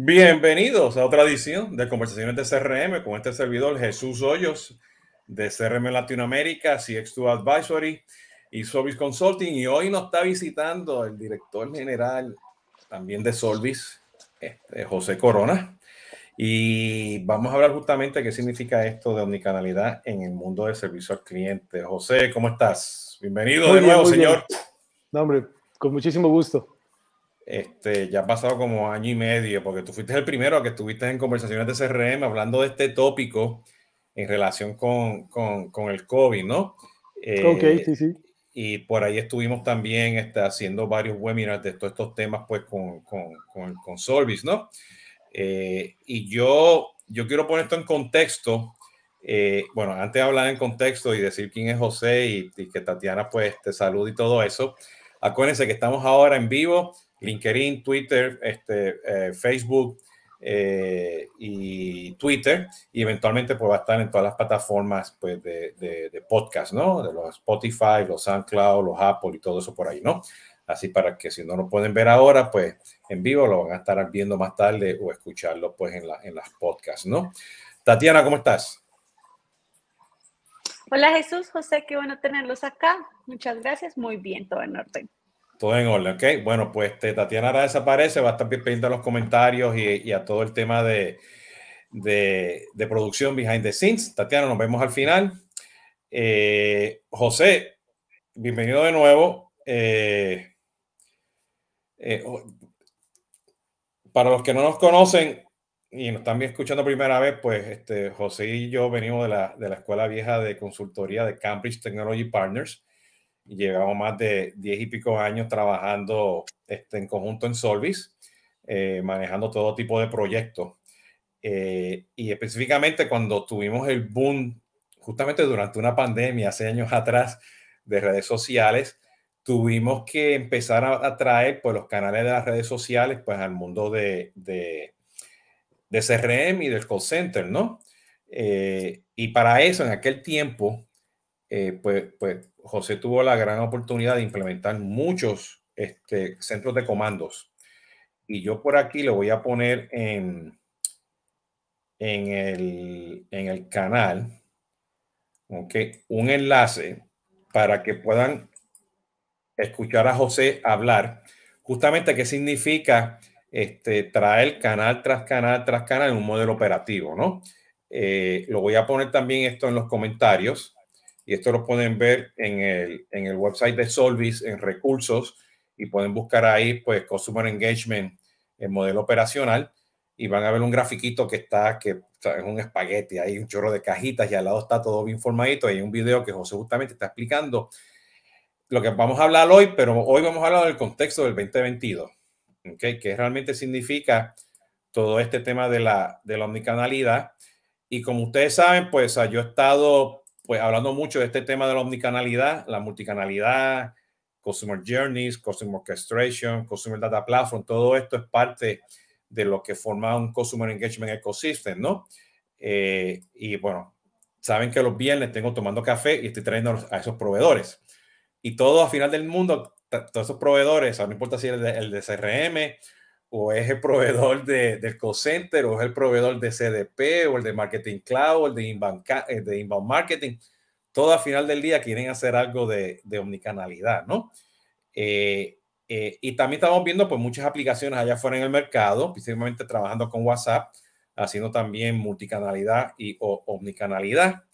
Bienvenidos a otra edición de Conversaciones de CRM con este servidor Jesús Hoyos de CRM Latinoamérica, CX2 Advisory y Solvis Consulting. Y hoy nos está visitando el director general también de Solvis, este, José Corona. Y vamos a hablar justamente qué significa esto de omnicanalidad en el mundo del servicio al cliente. José, ¿cómo estás? Bienvenido de nuevo, señor. No, hombre, con muchísimo gusto. Este, ya ha pasado como año y medio, porque tú fuiste el primero que estuviste en conversaciones de CRM hablando de este tópico en relación con, con, con el COVID, ¿no? ok, eh, sí, sí. Y por ahí estuvimos también este, haciendo varios webinars de todos estos temas, pues, con, con, con Solvis, ¿no? Eh, y yo, yo quiero poner esto en contexto. Eh, bueno, antes de hablar en contexto y decir quién es José y, y que Tatiana, pues, te salude y todo eso, acuérdense que estamos ahora en vivo LinkedIn, Twitter, este, eh, Facebook eh, y Twitter, y eventualmente pues, va a estar en todas las plataformas pues, de, de, podcast, ¿no? De los Spotify, los SoundCloud, los Apple y todo eso por ahí, ¿no? Así para que si no lo pueden ver ahora, pues en vivo lo van a estar viendo más tarde o escucharlo pues en, la, en las podcasts, ¿no? Tatiana, ¿cómo estás? Hola Jesús, José, qué bueno tenerlos acá. Muchas gracias, muy bien, todo en orden. Todo en orden, ok. Bueno, pues este, Tatiana ahora desaparece, va a estar pendiente a los comentarios y, a todo el tema de, de, producción behind the scenes. Tatiana, nos vemos al final. Eh, José, bienvenido de nuevo. Eh, eh, para los que no nos conocen y nos están escuchando primera vez, pues este, José y yo venimos de la, de la Escuela Vieja de Consultoría de Cambridge Technology Partners llevamos más de diez y pico años trabajando este, en conjunto en Solvis, eh, manejando todo tipo de proyectos. Eh, y específicamente cuando tuvimos el boom, justamente durante una pandemia, hace años atrás, de redes sociales, tuvimos que empezar a, traer pues, los canales de las redes sociales pues, al mundo de, de, de CRM y del call center, ¿no? Eh, y para eso, en aquel tiempo, pues, pues José tuvo la gran oportunidad de implementar muchos este, centros de comandos. Y yo por aquí le voy a poner en, el canal un enlace para que puedan escuchar a José hablar justamente qué significa este, traer canal tras canal tras canal en un modelo operativo, ¿no? Eh, lo voy a poner también esto en los comentarios y esto lo pueden ver en el, en el website de Solvis, en recursos, y pueden buscar ahí, pues, Customer Engagement, el modelo operacional, y van a ver un grafiquito que está, que es un espagueti, hay un chorro de cajitas y al lado está todo bien formadito. Hay un video que José justamente está explicando lo que vamos a hablar hoy, pero hoy vamos a hablar del contexto del 2022, ¿okay? que realmente significa todo este tema de la, de la omnicanalidad. Y como ustedes saben, pues yo he estado pues hablando mucho de este tema de la omnicanalidad, la multicanalidad, Customer Journeys, Customer Orchestration, Customer Data Platform, todo esto es parte de lo que forma un Customer Engagement Ecosystem, ¿no? Eh, y bueno, saben que los viernes tengo tomando café y estoy trayendo a esos proveedores. Y todo a final del mundo, todos esos proveedores, no importa si es el de, CRM o es el proveedor de, del call center, o es el proveedor de CDP, o el de Marketing Cloud, o el de Inbound, eh, de inbound Marketing, todo a final del día quieren hacer algo de, de omnicanalidad, ¿no? Eh, eh, y también estamos viendo pues muchas aplicaciones allá afuera en el mercado, principalmente trabajando con WhatsApp, haciendo también multicanalidad y omnicanalidad.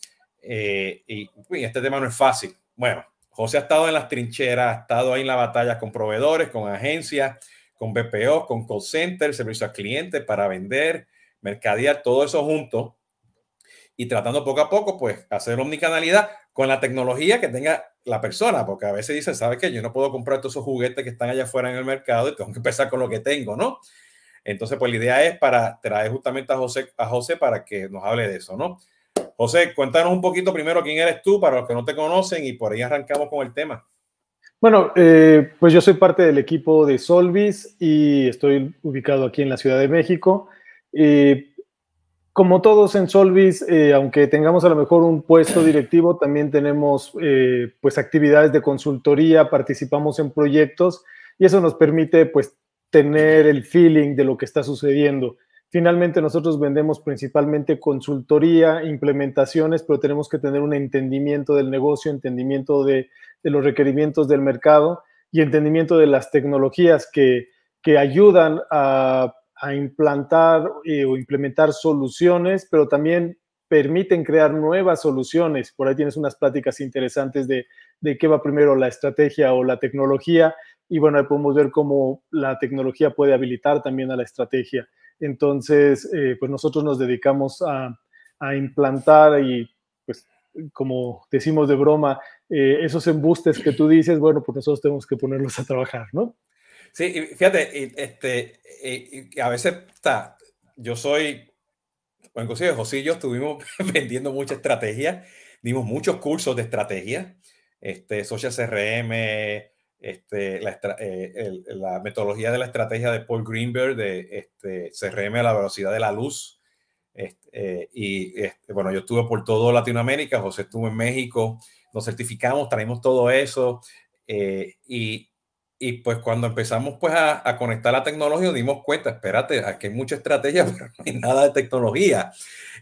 y, y este tema no es fácil. Bueno, José ha estado en las trincheras, ha estado ahí en la batalla con proveedores, con agencias, con BPO, con call center, servicio al cliente para vender, mercadear, todo eso junto y tratando poco a poco, pues, hacer omnicanalidad con la tecnología que tenga la persona, porque a veces dice, ¿sabes qué? Yo no puedo comprar todos esos juguetes que están allá afuera en el mercado y tengo que empezar con lo que tengo, ¿no? Entonces, pues la idea es para traer justamente a José, a José para que nos hable de eso, ¿no? José, cuéntanos un poquito primero quién eres tú para los que no te conocen y por ahí arrancamos con el tema. Bueno, eh, pues yo soy parte del equipo de Solvis y estoy ubicado aquí en la Ciudad de México. Eh, como todos en Solvis, eh, aunque tengamos a lo mejor un puesto directivo, también tenemos pues actividades de consultoría, participamos en proyectos y eso nos permite pues tener el feeling de lo que está sucediendo. Finalmente, nosotros vendemos principalmente consultoría, implementaciones, pero tenemos que tener un entendimiento del negocio, entendimiento de, los requerimientos del mercado y entendimiento de las tecnologías que, ayudan a, implantar eh, o implementar soluciones, pero también permiten crear nuevas soluciones. Por ahí tienes unas pláticas interesantes de, de qué va primero, la estrategia o la tecnología. Y bueno, ahí podemos ver cómo la tecnología puede habilitar también a la estrategia. Entonces, eh, pues nosotros nos dedicamos a, implantar y, como decimos de broma, eh, esos embustes que tú dices, bueno, pues nosotros tenemos que ponerlos a trabajar, ¿no? Sí, fíjate, este, a veces está, yo soy, bueno, inclusive José y yo estuvimos vendiendo mucha estrategia, dimos muchos cursos de estrategia, este, Social CRM, este, eh, la, metodología de la estrategia de Paul Greenberg de este, CRM a la velocidad de la luz. Eh, y bueno, yo estuve por todo Latinoamérica, José estuvo en México, nos certificamos, traemos todo eso. Eh, y, y, pues cuando empezamos pues a, conectar la tecnología, dimos cuenta, espérate, aquí hay mucha estrategia, pero no hay nada de tecnología.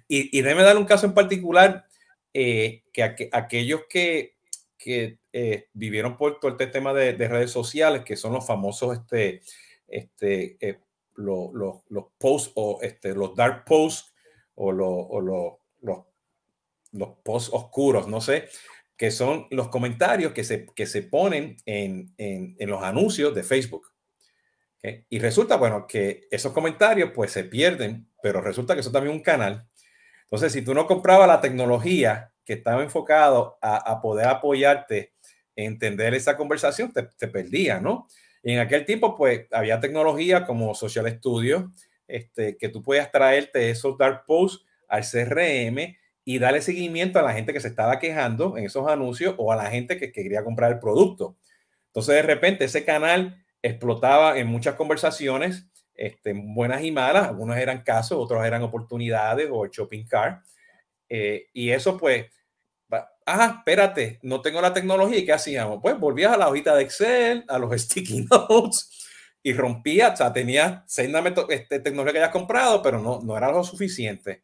Y, y déjeme dar un caso en particular, que aquellos que que eh, vivieron por todo este tema de, redes sociales, que son los famosos, este, este, eh, los, los posts o este, los dark posts o, los, los posts oscuros, no sé, que son los comentarios que se, que se ponen en, en, en los anuncios de Facebook. Y resulta, bueno, que esos comentarios pues se pierden, pero resulta que eso también un canal. Entonces, si tú no comprabas la tecnología que estaba enfocado a, poder apoyarte, entender esa conversación, te, te perdía, ¿no? Y en aquel tiempo, pues, había tecnología como Social Studio, este, que tú podías traerte esos dark posts al CRM y darle seguimiento a la gente que se estaba quejando en esos anuncios o a la gente que quería comprar el producto. Entonces, de repente, ese canal explotaba en muchas conversaciones, este, buenas y malas. Algunos eran casos, otros eran oportunidades o el shopping cart. Eh, y eso pues, ah, espérate, no tengo la tecnología. ¿Y qué hacíamos? Pues volvías a la hojita de Excel, a los sticky notes y rompía, o sea, tenía seis este, tecnología que hayas comprado, pero no, no era lo suficiente.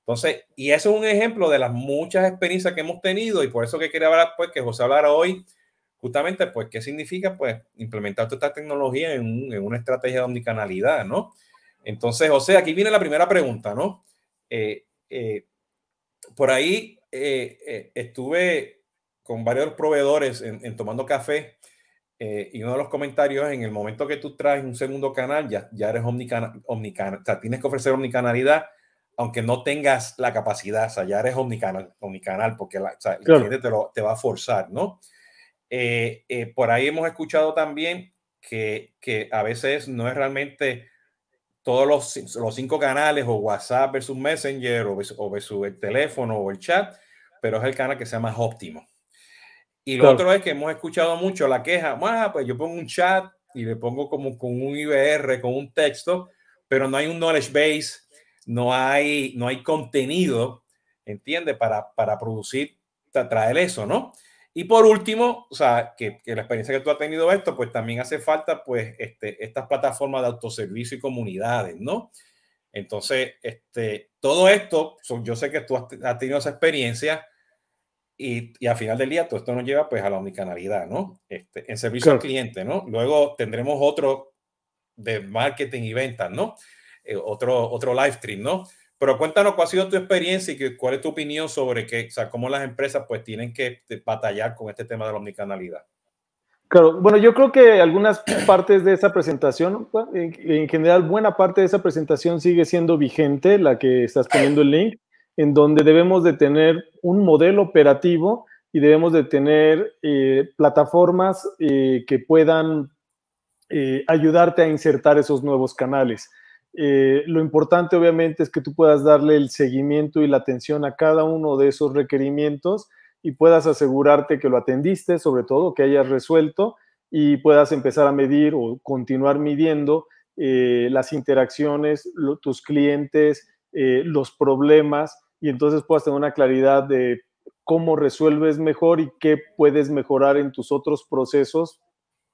Entonces, y eso es un ejemplo de las muchas experiencias que hemos tenido y por eso que quería hablar, pues, que José hablara hoy, justamente, pues, qué significa, pues, implementar toda esta tecnología en, en una estrategia de omnicanalidad, ¿no? Entonces, José, aquí viene la primera pregunta, ¿no? Eh, eh, por ahí eh, eh, estuve con varios proveedores en, tomando café eh, y uno de los comentarios en el momento que tú traes un segundo canal ya, ya eres omnicanal, omnicanal, o sea, tienes que ofrecer omnicanalidad aunque no tengas la capacidad, o sea, ya eres omnicanal, omnicanal porque la, el cliente te, lo, te, va a forzar, ¿no? por ahí hemos escuchado también que, que a veces no es realmente todos los, los, cinco canales o WhatsApp versus Messenger o versus, el teléfono o el chat, pero es el canal que sea más óptimo. Y lo otro es que hemos escuchado mucho la queja, ah, pues yo pongo un chat y le pongo como con un IBR, con un texto, pero no hay un knowledge base, no hay, no hay contenido, ¿entiende? Para, para producir, traer eso, ¿no? Y por último, o sea, que, la experiencia que tú has tenido esto, pues también hace falta, pues, este, estas plataformas de autoservicio y comunidades, ¿no? Entonces, este, todo esto, yo sé que tú has, tenido esa experiencia y, y, al final del día todo esto nos lleva, pues, a la omnicanalidad, ¿no? Este, en servicio al cliente, ¿no? Luego tendremos otro de marketing y ventas, ¿no? Eh, otro, otro live stream, ¿no? Pero cuéntanos cuál ha sido tu experiencia y cuál es tu opinión sobre que, o sea, cómo las empresas pues tienen que batallar con este tema de la omnicanalidad. Claro, bueno, yo creo que algunas partes de esa presentación, en, general, buena parte de esa presentación sigue siendo vigente, la que estás poniendo el link, en donde debemos de tener un modelo operativo y debemos de tener eh, plataformas eh, que puedan eh, ayudarte a insertar esos nuevos canales. Eh, lo importante obviamente es que tú puedas darle el seguimiento y la atención a cada uno de esos requerimientos y puedas asegurarte que lo atendiste, sobre todo que hayas resuelto y puedas empezar a medir o continuar midiendo eh, las interacciones, tus clientes, eh, los problemas y entonces puedas tener una claridad de cómo resuelves mejor y qué puedes mejorar en tus otros procesos,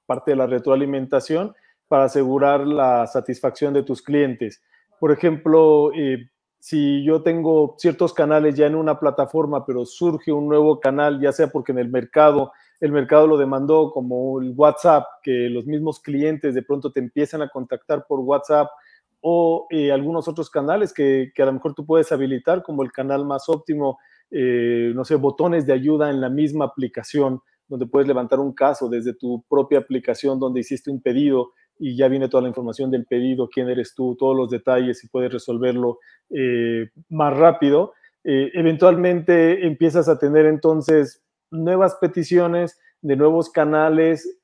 parte de la retroalimentación para asegurar la satisfacción de tus clientes. Por ejemplo, eh, si yo tengo ciertos canales ya en una plataforma, pero surge un nuevo canal, ya sea porque en el mercado, el mercado lo demandó como el WhatsApp, que los mismos clientes de pronto te empiezan a contactar por WhatsApp o eh, algunos otros canales que, a lo mejor tú puedes habilitar, como el canal más óptimo, eh, no sé, botones de ayuda en la misma aplicación, donde puedes levantar un caso desde tu propia aplicación donde hiciste un pedido y ya viene toda la información del pedido, quién eres tú, todos los detalles y puedes resolverlo eh, más rápido. eventualmente empiezas a tener entonces nuevas peticiones de nuevos canales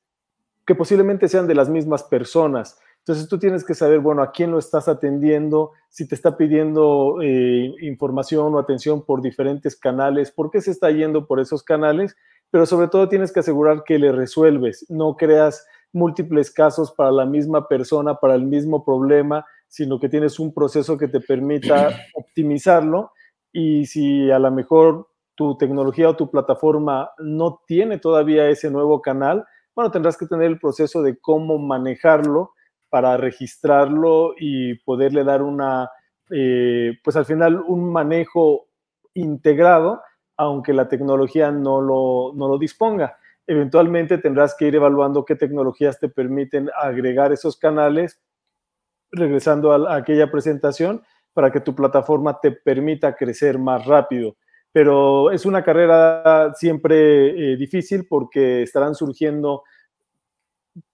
que posiblemente sean de las mismas personas entonces tú tienes que saber, bueno, a quién lo estás atendiendo, si te está pidiendo eh, información o atención por diferentes canales, por qué se está yendo por esos canales, pero sobre todo tienes que asegurar que le resuelves, no creas múltiples casos para la misma persona, para el mismo problema, sino que tienes un proceso que te permita optimizarlo. Y si a lo mejor tu tecnología o tu plataforma no tiene todavía ese nuevo canal, bueno, tendrás que tener el proceso de cómo manejarlo para registrarlo y poderle dar una, eh, pues al final un manejo integrado, aunque la tecnología no lo, no lo disponga. Eventualmente tendrás que ir evaluando qué tecnologías te permiten agregar esos canales, regresando a, aquella presentación, para que tu plataforma te permita crecer más rápido. Pero es una carrera siempre eh, difícil porque estarán surgiendo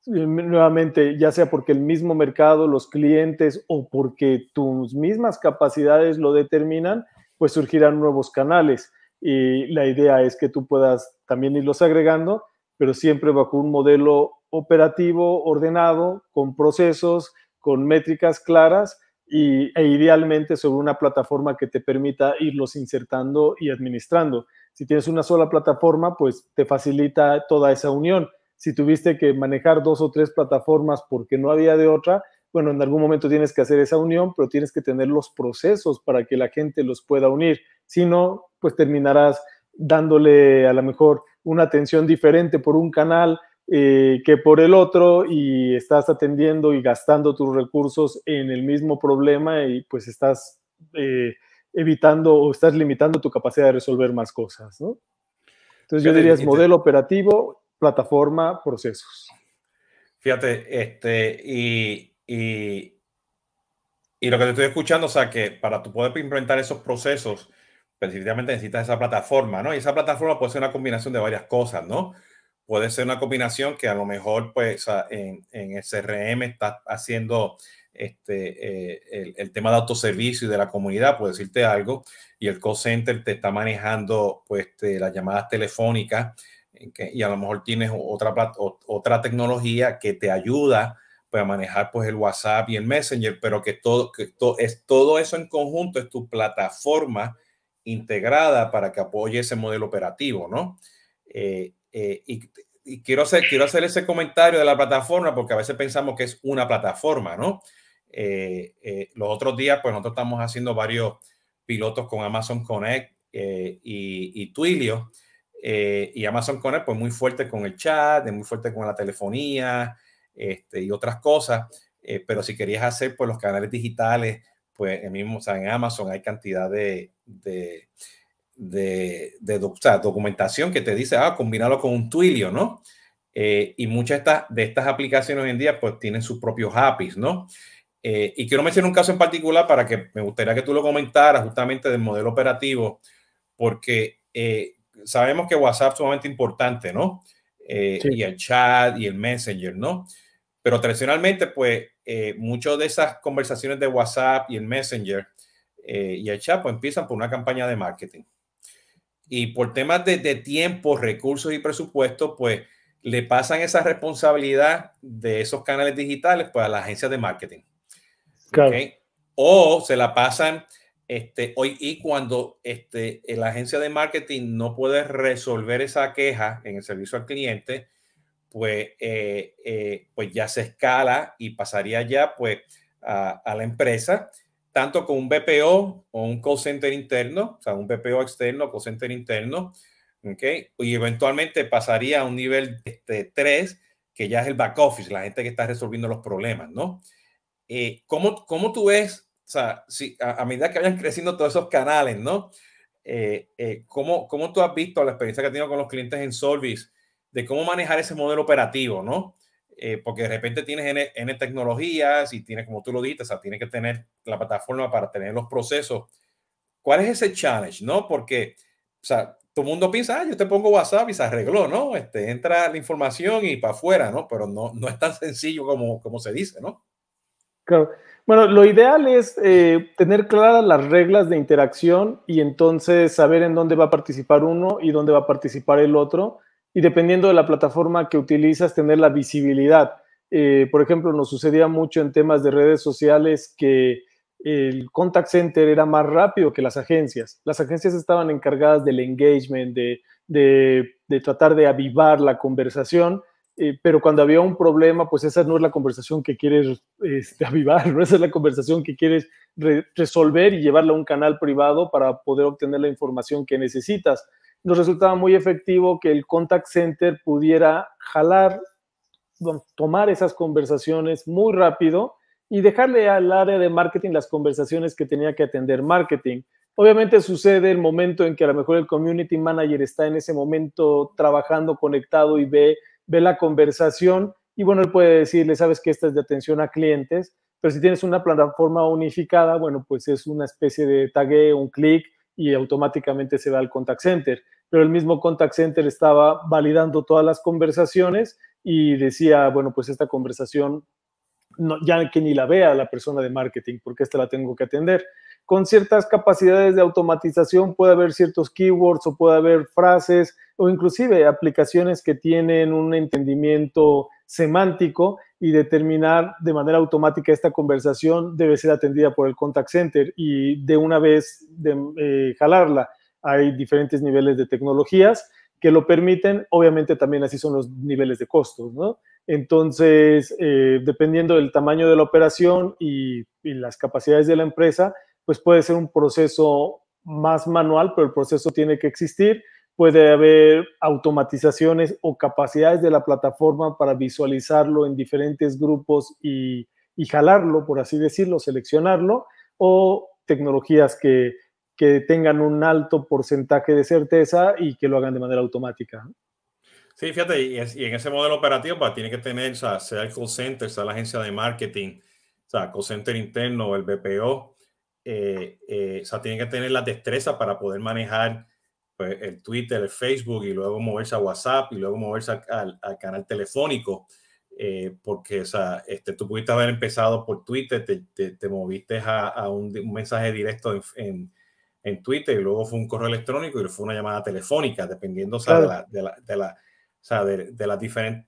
nuevamente, ya sea porque el mismo mercado, los clientes o porque tus mismas capacidades lo determinan, pues surgirán nuevos canales. Y la idea es que tú puedas también irlos agregando, pero siempre bajo un modelo operativo ordenado, con procesos, con métricas claras y, e idealmente sobre una plataforma que te permita irlos insertando y administrando. Si tienes una sola plataforma, pues te facilita toda esa unión si tuviste que manejar dos o tres plataformas porque no había de otra, bueno, en algún momento tienes que hacer esa unión, pero tienes que tener los procesos para que la gente los pueda unir. Si no, pues terminarás dándole a lo mejor una atención diferente por un canal eh, que por el otro y estás atendiendo y gastando tus recursos en el mismo problema y pues estás eh, evitando o estás limitando tu capacidad de resolver más cosas, ¿no? Entonces yo diría es modelo operativo plataforma, procesos. Fíjate, este, y, y, y, lo que te estoy escuchando, o sea, que para tú poder implementar esos procesos, específicamente necesitas esa plataforma, ¿no? Y esa plataforma puede ser una combinación de varias cosas, ¿no? Puede ser una combinación que a lo mejor, pues, en, en el CRM está haciendo este, eh, el, el, tema de autoservicio y de la comunidad, puedo decirte algo, y el call center te está manejando, pues, este, las llamadas telefónicas y a lo mejor tienes otra, otra tecnología que te ayuda pues, a manejar pues, el WhatsApp y el Messenger, pero que todo, es, todo eso en conjunto es tu plataforma integrada para que apoye ese modelo operativo, ¿no? Eh, eh, y, quiero, hacer, quiero hacer ese comentario de la plataforma porque a veces pensamos que es una plataforma, ¿no? Eh, los otros días, pues nosotros estamos haciendo varios pilotos con Amazon Connect y Twilio eh, y Amazon Connect, pues muy fuerte con el chat, muy fuerte con la telefonía este, y otras cosas. Eh, pero si querías hacer pues los canales digitales, pues el mismo, o sea, en Amazon hay cantidad de, de, de, de documentación que te dice, ah, combinarlo con un Twilio, ¿no? Eh, y muchas de estas, aplicaciones hoy en día pues tienen sus propios APIs, ¿no? y quiero mencionar un caso en particular para que me gustaría que tú lo comentaras justamente del modelo operativo, porque sabemos que WhatsApp es sumamente importante, ¿no? Eh, y el chat y el Messenger, ¿no? Pero tradicionalmente, pues, eh, muchas de esas conversaciones de WhatsApp y el Messenger eh, y el chat, pues, empiezan por una campaña de marketing. Y por temas de, tiempo, recursos y presupuesto, pues, le pasan esa responsabilidad de esos canales digitales, pues, a la agencia de marketing. Claro. O se la pasan este, hoy, y cuando este, la agencia de marketing no puede resolver esa queja en el servicio al cliente, pues, eh, eh, pues ya se escala y pasaría ya pues, a, la empresa, tanto con un BPO o un call center interno, o sea, un BPO externo, call center interno, ¿okay? y eventualmente pasaría a un nivel este, 3, que ya es el back office, la gente que está resolviendo los problemas, ¿no? Eh, ¿cómo, ¿Cómo tú ves, o sea, si, a, medida que vayan creciendo todos esos canales, ¿no? Eh, eh, ¿cómo, ¿Cómo tú has visto la experiencia que has tenido con los clientes en Solvis de cómo manejar ese modelo operativo, ¿no? porque de repente tienes N, N, tecnologías y tienes, como tú lo dices, o sea, tienes que tener la plataforma para tener los procesos. ¿Cuál es ese challenge, no? Porque, o sea, todo el mundo piensa, ah, yo te pongo WhatsApp y se arregló, ¿no? Este, entra la información y para afuera, ¿no? Pero no, no es tan sencillo como, como se dice, ¿no? Claro. Bueno, lo ideal es eh, tener claras las reglas de interacción y entonces saber en dónde va a participar uno y dónde va a participar el otro. Y dependiendo de la plataforma que utilizas, tener la visibilidad. Eh, por ejemplo, nos sucedía mucho en temas de redes sociales que el contact center era más rápido que las agencias. Las agencias estaban encargadas del engagement, de, de, tratar de avivar la conversación, eh, pero cuando había un problema, pues esa no es la conversación que quieres este, avivar, ¿no? esa es la conversación que quieres resolver y llevarla a un canal privado para poder obtener la información que necesitas. Nos resultaba muy efectivo que el contact center pudiera jalar, tomar esas conversaciones muy rápido y dejarle al área de marketing las conversaciones que tenía que atender marketing. Obviamente sucede el momento en que a lo mejor el community manager está en ese momento trabajando, conectado y ve, ve la conversación y bueno, él puede decirle, sabes que esta es de atención a clientes, pero si tienes una plataforma unificada, bueno, pues es una especie de tagueo, un clic y automáticamente se va al contact center. Pero el mismo contact center estaba validando todas las conversaciones y decía, bueno, pues esta conversación ya que ni la vea la persona de marketing, porque esta la tengo que atender. Con ciertas capacidades de automatización puede haber ciertos keywords o puede haber frases o inclusive aplicaciones que tienen un entendimiento semántico y determinar de manera automática esta conversación debe ser atendida por el contact center y de una vez de, eh, jalarla. Hay diferentes niveles de tecnologías que lo permiten, obviamente también así son los niveles de costos. Entonces, eh, dependiendo del tamaño de la operación y, las capacidades de la empresa, pues puede ser un proceso más manual, pero el proceso tiene que existir. Puede haber automatizaciones o capacidades de la plataforma para visualizarlo en diferentes grupos y, jalarlo, por así decirlo, seleccionarlo, o tecnologías que, que tengan un alto porcentaje de certeza y que lo hagan de manera automática. Sí, fíjate, y, en ese modelo operativo pues, tiene que tener, o sea, sea el call center, sea la agencia de marketing, o sea, call center interno el BPO, eh, eh, o sea, tiene que tener la destreza para poder manejar pues, el Twitter, el Facebook y luego moverse a WhatsApp y luego moverse al, canal telefónico. Eh, porque o sea, este, tú pudiste haber empezado por Twitter, te, te, moviste a, un, mensaje directo en, en, Twitter y luego fue un correo electrónico y fue una llamada telefónica, dependiendo o sea, de, la, de, la, de, la, o sea, de, de las diferentes,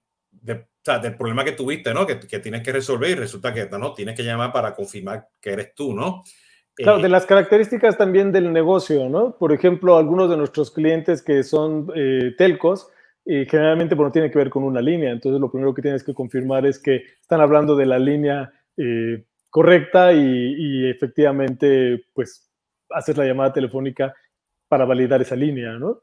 o sea, del problema que tuviste, ¿no? Que, que, tienes que resolver y resulta que no, tienes que llamar para confirmar que eres tú, ¿no? Claro, de eh, las características también del negocio, ¿no? Por ejemplo, algunos de nuestros clientes que son eh, telcos, eh, generalmente bueno, tiene que ver con una línea, entonces lo primero que tienes que confirmar es que están hablando de la línea correcta y, y, efectivamente, pues, hacer la llamada telefónica para validar esa línea, ¿no?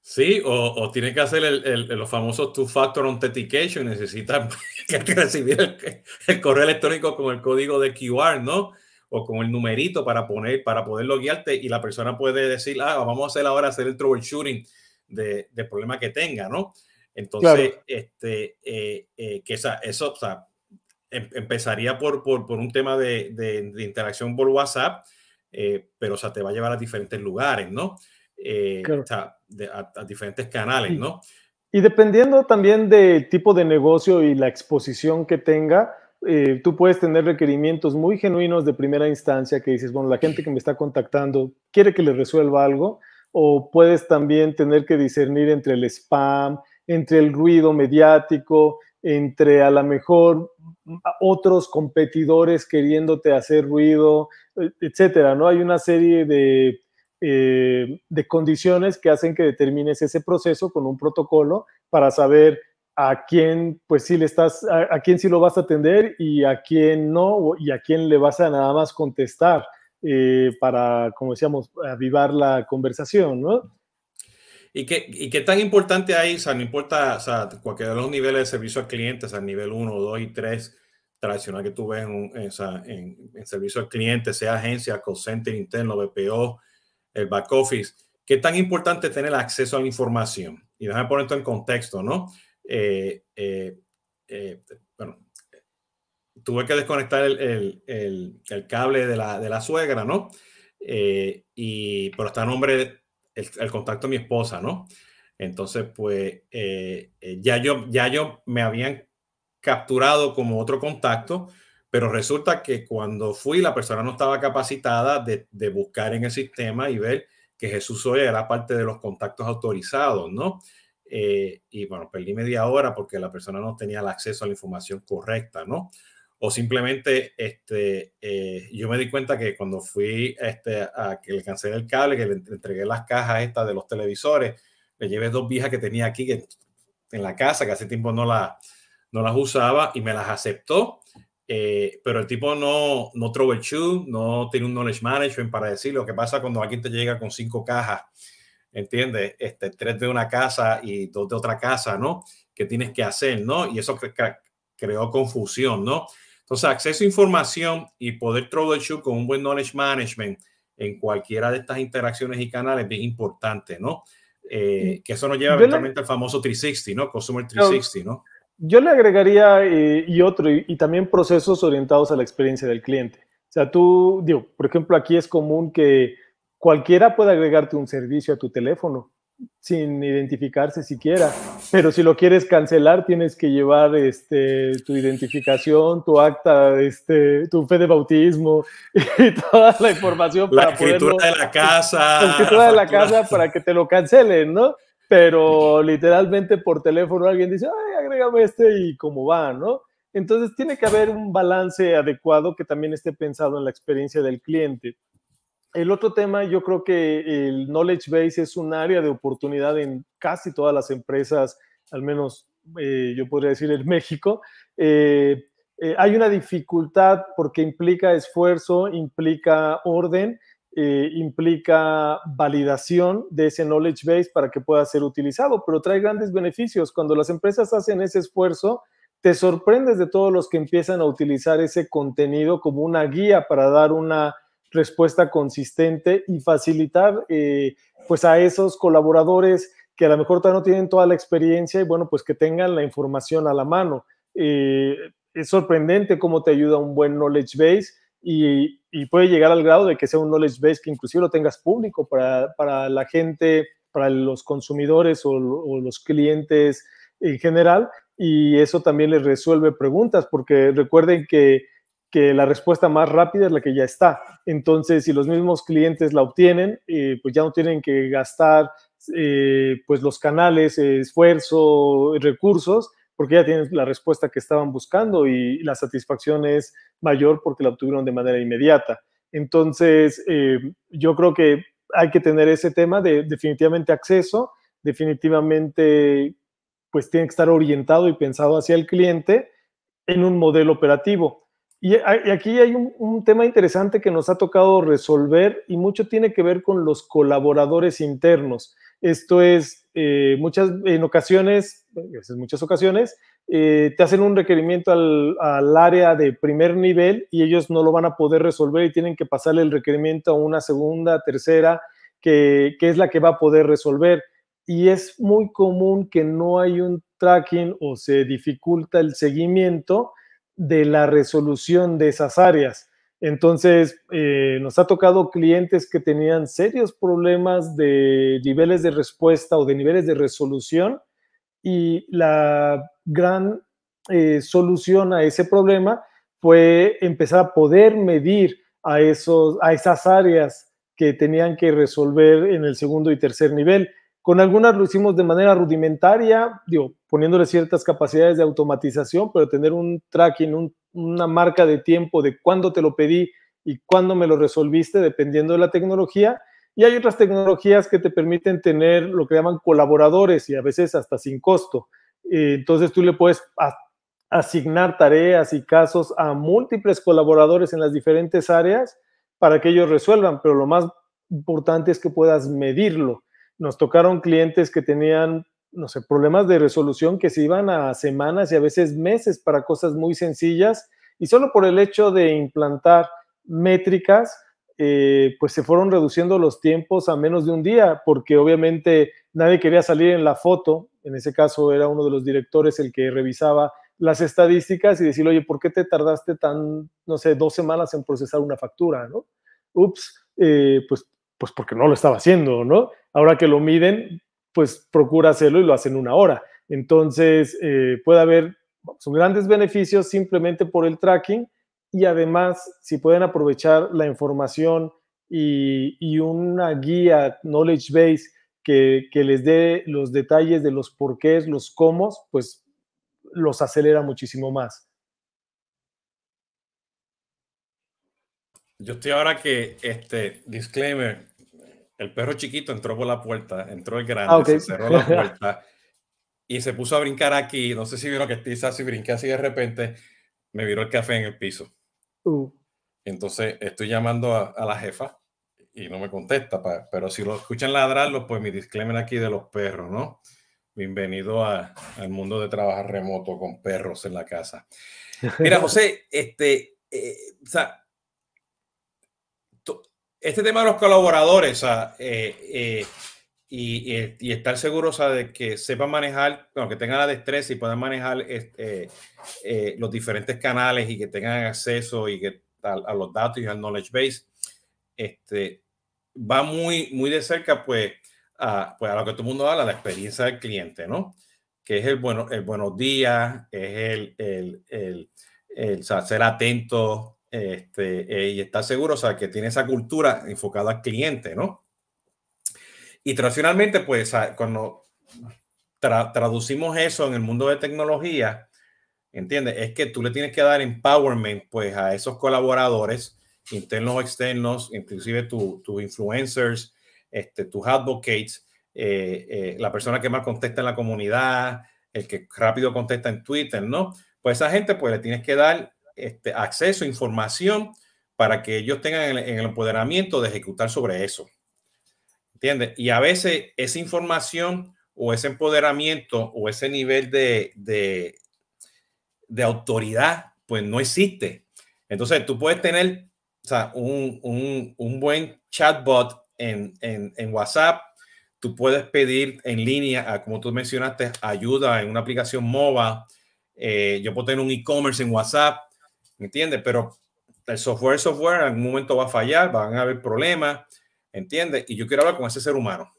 Sí, o, o tiene que hacer el, el, los famosos two-factor authentication, necesitan que recibir el, el, correo electrónico con el código de QR, ¿no? O con el numerito para poner, para poder loguearte y la persona puede decir, ah, vamos a hacer ahora hacer el troubleshooting de, de problema que tenga, ¿no? Entonces, este, eh, eh, que esa, eso, o sea, em, empezaría por, por, por, un tema de, de, de interacción por WhatsApp, eh, pero, o sea, te va a llevar a diferentes lugares, ¿no? Eh, a, diferentes canales, ¿no? Y dependiendo también del tipo de negocio y la exposición que tenga, eh, tú puedes tener requerimientos muy genuinos de primera instancia que dices, bueno, la gente que me está contactando quiere que le resuelva algo, o puedes también tener que discernir entre el spam, entre el ruido mediático, entre a lo mejor otros competidores queriéndote hacer ruido, e, etcétera, ¿no? Hay una serie de eh, de condiciones que hacen que determines ese proceso con un protocolo para saber a quién, pues sí le estás, a, quién sí lo vas a atender y a quién no, y a quién le vas a nada más contestar eh, para, como decíamos, avivar la conversación, ¿no? ¿Y qué, ¿Y qué tan importante ahí? O sea, no importa, o sea, cualquiera de los niveles de servicio al cliente, o sea, nivel 1, 2 y 3, tradicional que tú ves en, en, servicio al cliente, sea agencia, call center interno, BPO, el back office. ¿Qué tan importante tener acceso a la información? Y déjame poner esto en contexto, ¿no? Eh, eh, eh, bueno, tuve que desconectar el, cable de la, suegra, ¿no? y, pero está a nombre el, contacto de mi esposa, ¿no? Entonces, pues ya, yo, ya yo me habían capturado como otro contacto, pero resulta que cuando fui, la persona no estaba capacitada de, buscar en el sistema y ver que Jesús hoy era parte de los contactos autorizados, ¿no? Eh, y bueno, perdí media hora porque la persona no tenía el acceso a la información correcta, ¿no? o simplemente este, eh, yo me di cuenta que cuando fui este, a que le cancelé el cable, que le entregué las cajas estas de los televisores, le llevé dos viejas que tenía aquí en la casa, que hace tiempo no, la, no las usaba y me las aceptó. Eh, pero el tipo no, no troubleshoot, no tiene un knowledge management para decir lo que pasa cuando alguien te llega con cinco cajas, ¿entiendes? Este, tres de una casa y dos de otra casa, ¿no? Que tienes que hacer, ¿no? Y eso creó confusión, ¿no? Entonces, acceso a información y poder troubleshoot con un buen knowledge management en cualquiera de estas interacciones y canales es importante, ¿no? Eh, que eso nos lleva eventualmente al famoso 360, ¿no? Consumer 360, ¿no? Yo le agregaría eh, y otro, y, también procesos orientados a la experiencia del cliente. O sea, tú, digo, por ejemplo, aquí es común que cualquiera pueda agregarte un servicio a tu teléfono sin identificarse siquiera. Pero si lo quieres cancelar, tienes que llevar este, tu identificación, tu acta, este, tu fe de bautismo y toda la información la escritura de la casa. La escritura de la casa para que te lo cancelen, ¿no? Pero literalmente por teléfono alguien dice, ay, agrégame este y cómo va, ¿no? Entonces tiene que haber un balance adecuado que también esté pensado en la experiencia del cliente. El otro tema, yo creo que el knowledge base es un área de oportunidad en casi todas las empresas, al menos eh, yo podría decir en México. Eh, eh, hay una dificultad porque implica esfuerzo, implica orden, implica validación de ese knowledge base para que pueda ser utilizado, pero trae grandes beneficios. Cuando las empresas hacen ese esfuerzo, te sorprendes de todos los que empiezan a utilizar ese contenido como una guía para dar una respuesta consistente y facilitar eh, pues a esos colaboradores que a lo mejor todavía no tienen toda la experiencia y bueno, pues que tengan la información a la mano. Eh, es sorprendente cómo te ayuda un buen knowledge base y, puede llegar al grado de que sea un knowledge base que inclusive lo tengas público para, la gente, para los consumidores o, o los clientes en general y eso también les resuelve preguntas porque recuerden que que la respuesta más rápida es la que ya está. Entonces, si los mismos clientes la obtienen, eh, pues ya no tienen que gastar eh, pues los canales, esfuerzo, recursos, porque ya tienen la respuesta que estaban buscando y la satisfacción es mayor porque la obtuvieron de manera inmediata. Entonces, eh, yo creo que hay que tener ese tema de definitivamente acceso, definitivamente pues tiene que estar orientado y pensado hacia el cliente en un modelo operativo y, aquí hay un, tema interesante que nos ha tocado resolver y mucho tiene que ver con los colaboradores internos. Esto es, eh, muchas, en ocasiones, muchas ocasiones, eh, te hacen un requerimiento al, área de primer nivel y ellos no lo van a poder resolver y tienen que pasarle el requerimiento a una segunda, tercera, que, que es la que va a poder resolver. Y es muy común que no hay un tracking o se dificulta el seguimiento de la resolución de esas áreas. Entonces, eh, nos ha tocado clientes que tenían serios problemas de niveles de respuesta o de niveles de resolución y la gran eh, solución a ese problema fue empezar a poder medir a, esos, a esas áreas que tenían que resolver en el segundo y tercer nivel. Con algunas lo hicimos de manera rudimentaria, digo, poniéndole ciertas capacidades de automatización, pero tener un tracking, una marca de tiempo de cuándo te lo pedí y cuándo me lo resolviste, dependiendo de la tecnología. Y hay otras tecnologías que te permiten tener lo que llaman colaboradores y a veces hasta sin costo. Eh, entonces tú le puedes asignar tareas y casos a múltiples colaboradores en las diferentes áreas para que ellos resuelvan, pero lo más importante es que puedas medirlo nos tocaron clientes que tenían, no sé, problemas de resolución que se iban a semanas y a veces meses para cosas muy sencillas y solo por el hecho de implantar métricas, eh, pues se fueron reduciendo los tiempos a menos de un día, porque obviamente nadie quería salir en la foto, en ese caso era uno de los directores el que revisaba las estadísticas y decir, oye, ¿por qué te tardaste tan, no sé, dos semanas en procesar una factura, ¿no? Ups, eh, pues, pues porque no lo estaba haciendo, ¿no? Ahora que lo miden, pues procura hacerlo y lo hacen una hora. Entonces, eh, puede haber son grandes beneficios simplemente por el tracking y además si pueden aprovechar la información y, una guía knowledge base que, que, les dé los detalles de los porqués, los cómo, pues los acelera muchísimo más. Yo estoy ahora que, este, disclaimer, el perro chiquito entró por la puerta, entró el grande, ah, se cerró la puerta y se puso a brincar aquí. No sé si vieron que estoy así, brinqué así de repente, me viró el café en el piso. Uh. Entonces estoy llamando a, la jefa y no me contesta, pero si lo escuchan ladrarlo, pues mi disclaimer aquí de los perros, ¿no? Bienvenido al mundo de trabajar remoto con perros en la casa. Mira, José, este, eh, o sea, este tema de los colaboradores, eh, eh, y, estar seguro de que sepan manejar, bueno, que tengan la destreza y puedan manejar este, eh, los diferentes canales y que tengan acceso y que, a, los datos y al knowledge base, este, va muy, muy de cerca pues a, pues a lo que todo el mundo habla, la experiencia del cliente, ¿no? Que es el, bueno, el buenos días, es el, el, el, el ser atento este, eh, y estar seguro, o sea, que tiene esa cultura enfocada al cliente, ¿no? Y tradicionalmente, pues cuando traducimos eso en el mundo de tecnología, ¿entiendes? Es que tú le tienes que dar empowerment pues a esos colaboradores internos o externos, inclusive tus tu influencers, este, tus advocates, eh, eh, la persona que más contesta en la comunidad, el que rápido contesta en Twitter, ¿no? Pues esa gente pues le tienes que dar este, acceso información para que ellos tengan el, el empoderamiento de ejecutar sobre eso. ¿Entiendes? Y a veces esa información o ese empoderamiento o ese nivel de, de, autoridad, pues no existe. Entonces, tú puedes tener un, un, un, buen chatbot en, en, en, WhatsApp, tú puedes pedir en línea, como tú mencionaste, ayuda en una aplicación móvil. Eh, yo puedo tener un e-commerce en WhatsApp, ¿me entiendes? Pero el software, software en algún momento va a fallar, van a haber problemas. ¿entiendes? Y yo quiero hablar con ese ser humano.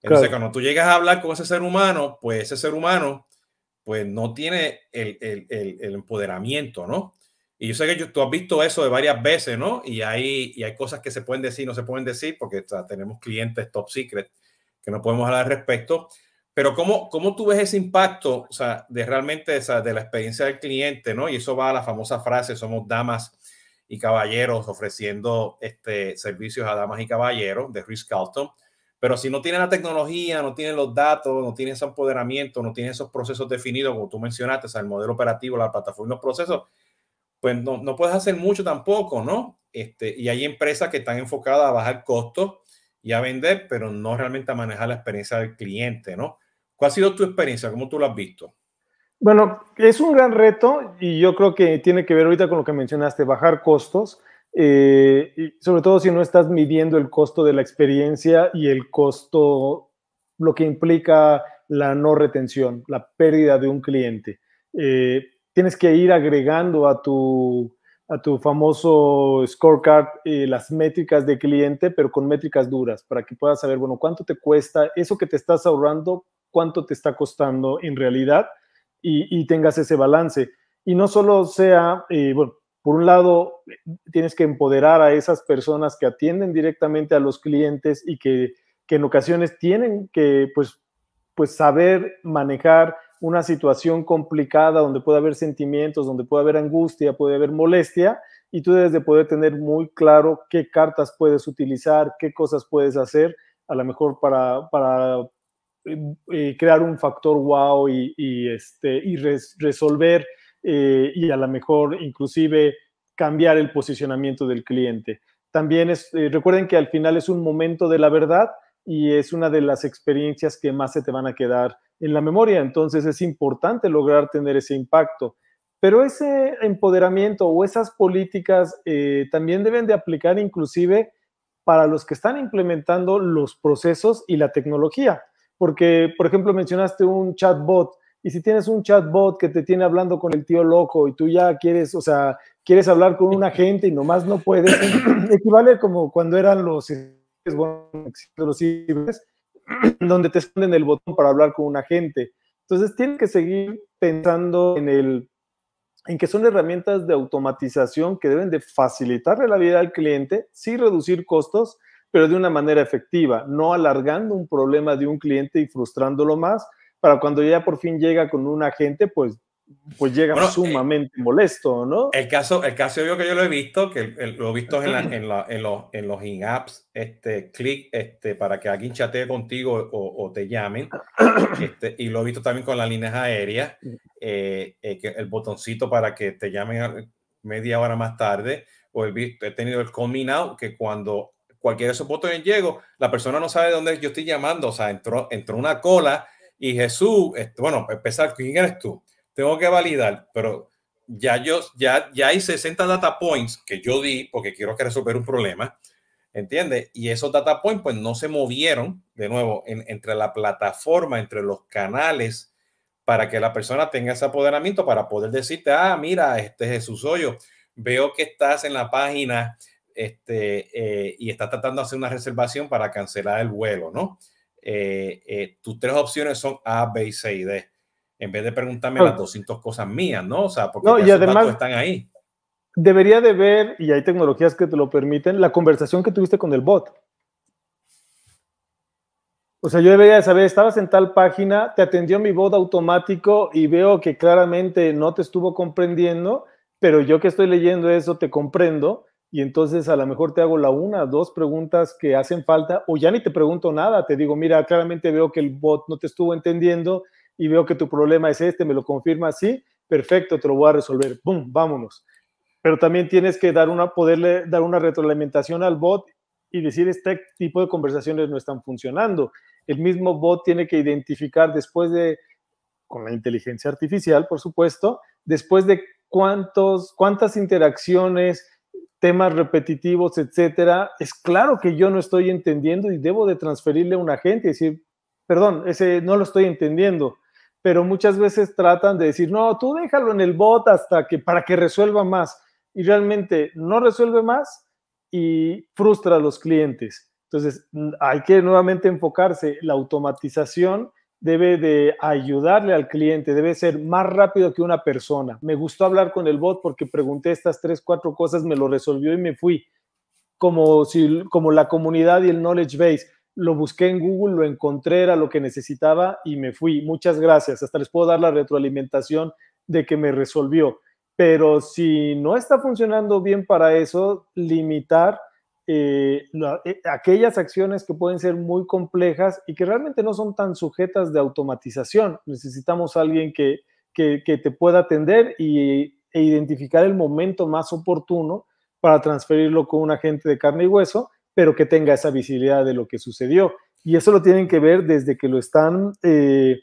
Entonces, cuando tú llegas a hablar con ese ser humano, pues ese ser humano, pues no tiene el, el, el, empoderamiento, ¿no? Y yo sé que tú has visto eso de varias veces, ¿no? Y hay, y hay cosas que se pueden decir, no se pueden decir, porque tenemos clientes top secret que no podemos hablar al respecto. Pero ¿cómo, cómo tú ves ese impacto, o sea, de realmente de la experiencia del cliente, ¿no? Y eso va a la famosa frase, somos damas y caballeros ofreciendo este, servicios a damas y caballeros de Risk Carlton. Pero si no tiene la tecnología, no tiene los datos, no tiene ese empoderamiento, no tiene esos procesos definidos, como tú mencionaste, o sea, el modelo operativo, la plataforma, los procesos, pues no, no puedes hacer mucho tampoco, ¿no? Este, y hay empresas que están enfocadas a bajar costos y a vender, pero no realmente a manejar la experiencia del cliente, ¿no? ¿Cuál ha sido tu experiencia? ¿Cómo tú lo has visto? Bueno, es un gran reto y yo creo que tiene que ver ahorita con lo que mencionaste, bajar costos, eh, y sobre todo si no estás midiendo el costo de la experiencia y el costo, lo que implica la no retención, la pérdida de un cliente. Eh, tienes que ir agregando a tu, a tu famoso scorecard eh, las métricas de cliente, pero con métricas duras, para que puedas saber, bueno, cuánto te cuesta, eso que te estás ahorrando, cuánto te está costando en realidad y, tengas ese balance. Y no solo sea, eh, bueno, por un lado, tienes que empoderar a esas personas que atienden directamente a los clientes y que, que en ocasiones tienen que, pues, pues, saber manejar una situación complicada donde puede haber sentimientos, donde puede haber angustia, puede haber molestia, y tú debes de poder tener muy claro qué cartas puedes utilizar, qué cosas puedes hacer, a lo mejor para, para eh, crear un factor wow y, este, y resolver eh, y a lo mejor inclusive cambiar el posicionamiento del cliente. También es, eh, recuerden que al final es un momento de la verdad y es una de las experiencias que más se te van a quedar en la memoria. Entonces es importante lograr tener ese impacto. Pero ese empoderamiento o esas políticas eh, también deben de aplicar inclusive para los que están implementando los procesos y la tecnología. Porque, por ejemplo, mencionaste un chatbot y si tienes un chatbot que te tiene hablando con el tío loco y tú ya quieres, o sea, quieres hablar con un agente y nomás no puedes, equivale como cuando eran los, los ciberes, donde te esconden el botón para hablar con un agente. Entonces, tienes que seguir pensando en el en que son herramientas de automatización que deben de facilitarle la vida al cliente, sí reducir costos, pero de una manera efectiva, no alargando un problema de un cliente y frustrándolo más, para cuando ya por fin llega con un agente, pues pues llega eh, sumamente molesto, ¿no? El caso, el caso yo que yo lo he visto, que lo he visto en, en, los, en los in-apps, este, clic este, para que alguien chatee contigo o, te llamen, este, y lo he visto también con las líneas aéreas, eh, eh, que el botoncito para que te llamen media hora más tarde, o he, he tenido el now, que cuando cualquiera de esos botones llego, la persona no sabe de dónde yo estoy llamando, o sea, entró, entró una cola y Jesús, este, bueno, empezar, ¿quién eres tú? tengo que validar, pero ya yo, ya, ya hay 60 data points que yo di porque quiero resolver un problema, ¿entiendes? Y esos data points pues no se movieron de nuevo entre la plataforma, entre los canales, para que la persona tenga ese apoderamiento para poder decirte, ah, mira, este Jesús Hoyo, veo que estás en la página este, eh, y estás tratando de hacer una reservación para cancelar el vuelo, ¿no? Eh, eh, tus tres opciones son A, B, C y D en vez de preguntarme las 200 cosas mías, ¿no? O sea, porque no, y además, están ahí. Debería de ver, y hay tecnologías que te lo permiten, la conversación que tuviste con el bot. O sea, yo debería de saber, estabas en tal página, te atendió mi bot automático y veo que claramente no te estuvo comprendiendo, pero yo que estoy leyendo eso te comprendo y entonces a lo mejor te hago la una, dos preguntas que hacen falta o ya ni te pregunto nada, te digo, mira, claramente veo que el bot no te estuvo entendiendo y veo que tu problema es este, me lo confirma así, perfecto, te lo voy a resolver, ¡pum! Vámonos. Pero también tienes que dar una, poderle dar una retroalimentación al bot y decir este tipo de conversaciones no están funcionando. El mismo bot tiene que identificar después de, con la inteligencia artificial, por supuesto, después de cuántos, cuántas interacciones, temas repetitivos, etcétera, es claro que yo no estoy entendiendo y debo de transferirle a un agente y decir, perdón, ese no lo estoy entendiendo pero muchas veces tratan de decir, no, tú déjalo en el bot hasta que, para que resuelva más. Y realmente no resuelve más y frustra a los clientes. Entonces, hay que nuevamente enfocarse. La automatización debe de ayudarle al cliente, debe ser más rápido que una persona. Me gustó hablar con el bot porque pregunté estas tres, cuatro cosas, me lo resolvió y me fui. Como, si, como la comunidad y el knowledge base lo busqué en Google, lo encontré, era lo que necesitaba y me fui. Muchas gracias. Hasta les puedo dar la retroalimentación de que me resolvió. Pero si no está funcionando bien para eso, limitar eh, eh, aquellas acciones que pueden ser muy complejas y que realmente no son tan sujetas de automatización. Necesitamos alguien que, que, te pueda atender y, e identificar el momento más oportuno para transferirlo con un agente de carne y hueso pero que tenga esa visibilidad de lo que sucedió. Y eso lo tienen que ver desde que lo están eh,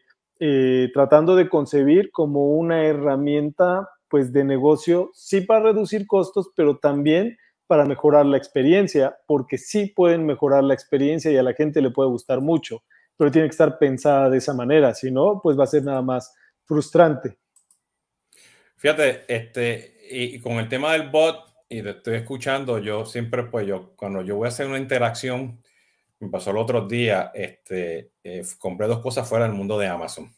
tratando de concebir como una herramienta pues de negocio, sí para reducir costos, pero también para mejorar la experiencia, porque sí pueden mejorar la experiencia y a la gente le puede gustar mucho, pero tiene que estar pensada de esa manera, si no, pues va a ser nada más frustrante. Fíjate, este, y con el tema del bot, y te estoy escuchando, yo siempre, pues yo, cuando yo voy a hacer una interacción, me pasó el otro día, este, eh, compré dos cosas fuera del mundo de Amazon.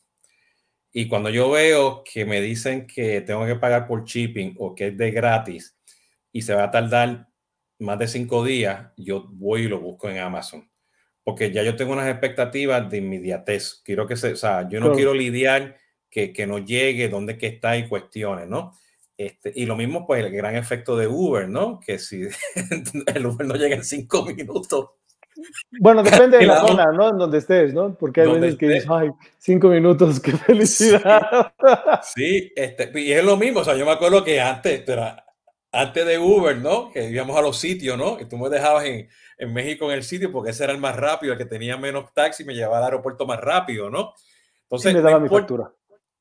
Y cuando yo veo que me dicen que tengo que pagar por shipping o que es de gratis y se va a tardar más de cinco días, yo voy y lo busco en Amazon. Porque ya yo tengo unas expectativas de inmediatez. Quiero que se, o sea, yo no quiero lidiar que, que no llegue, dónde que está y cuestiones, ¿no? Este, y lo mismo, pues, el gran efecto de Uber, ¿no? Que si el Uber no llega en cinco minutos. Bueno, depende de la zona, ¿no? En donde estés, ¿no? Porque hay veces que dices, ay, cinco minutos, qué felicidad. Sí, este, y es lo mismo, o sea, yo me acuerdo que antes, pero antes de Uber, ¿no? Que íbamos a los sitios, ¿no? Y tú me dejabas en, en, México en el sitio porque ese era el más rápido, el que tenía menos taxi, me llevaba al aeropuerto más rápido, ¿no? Entonces, me daba mi factura.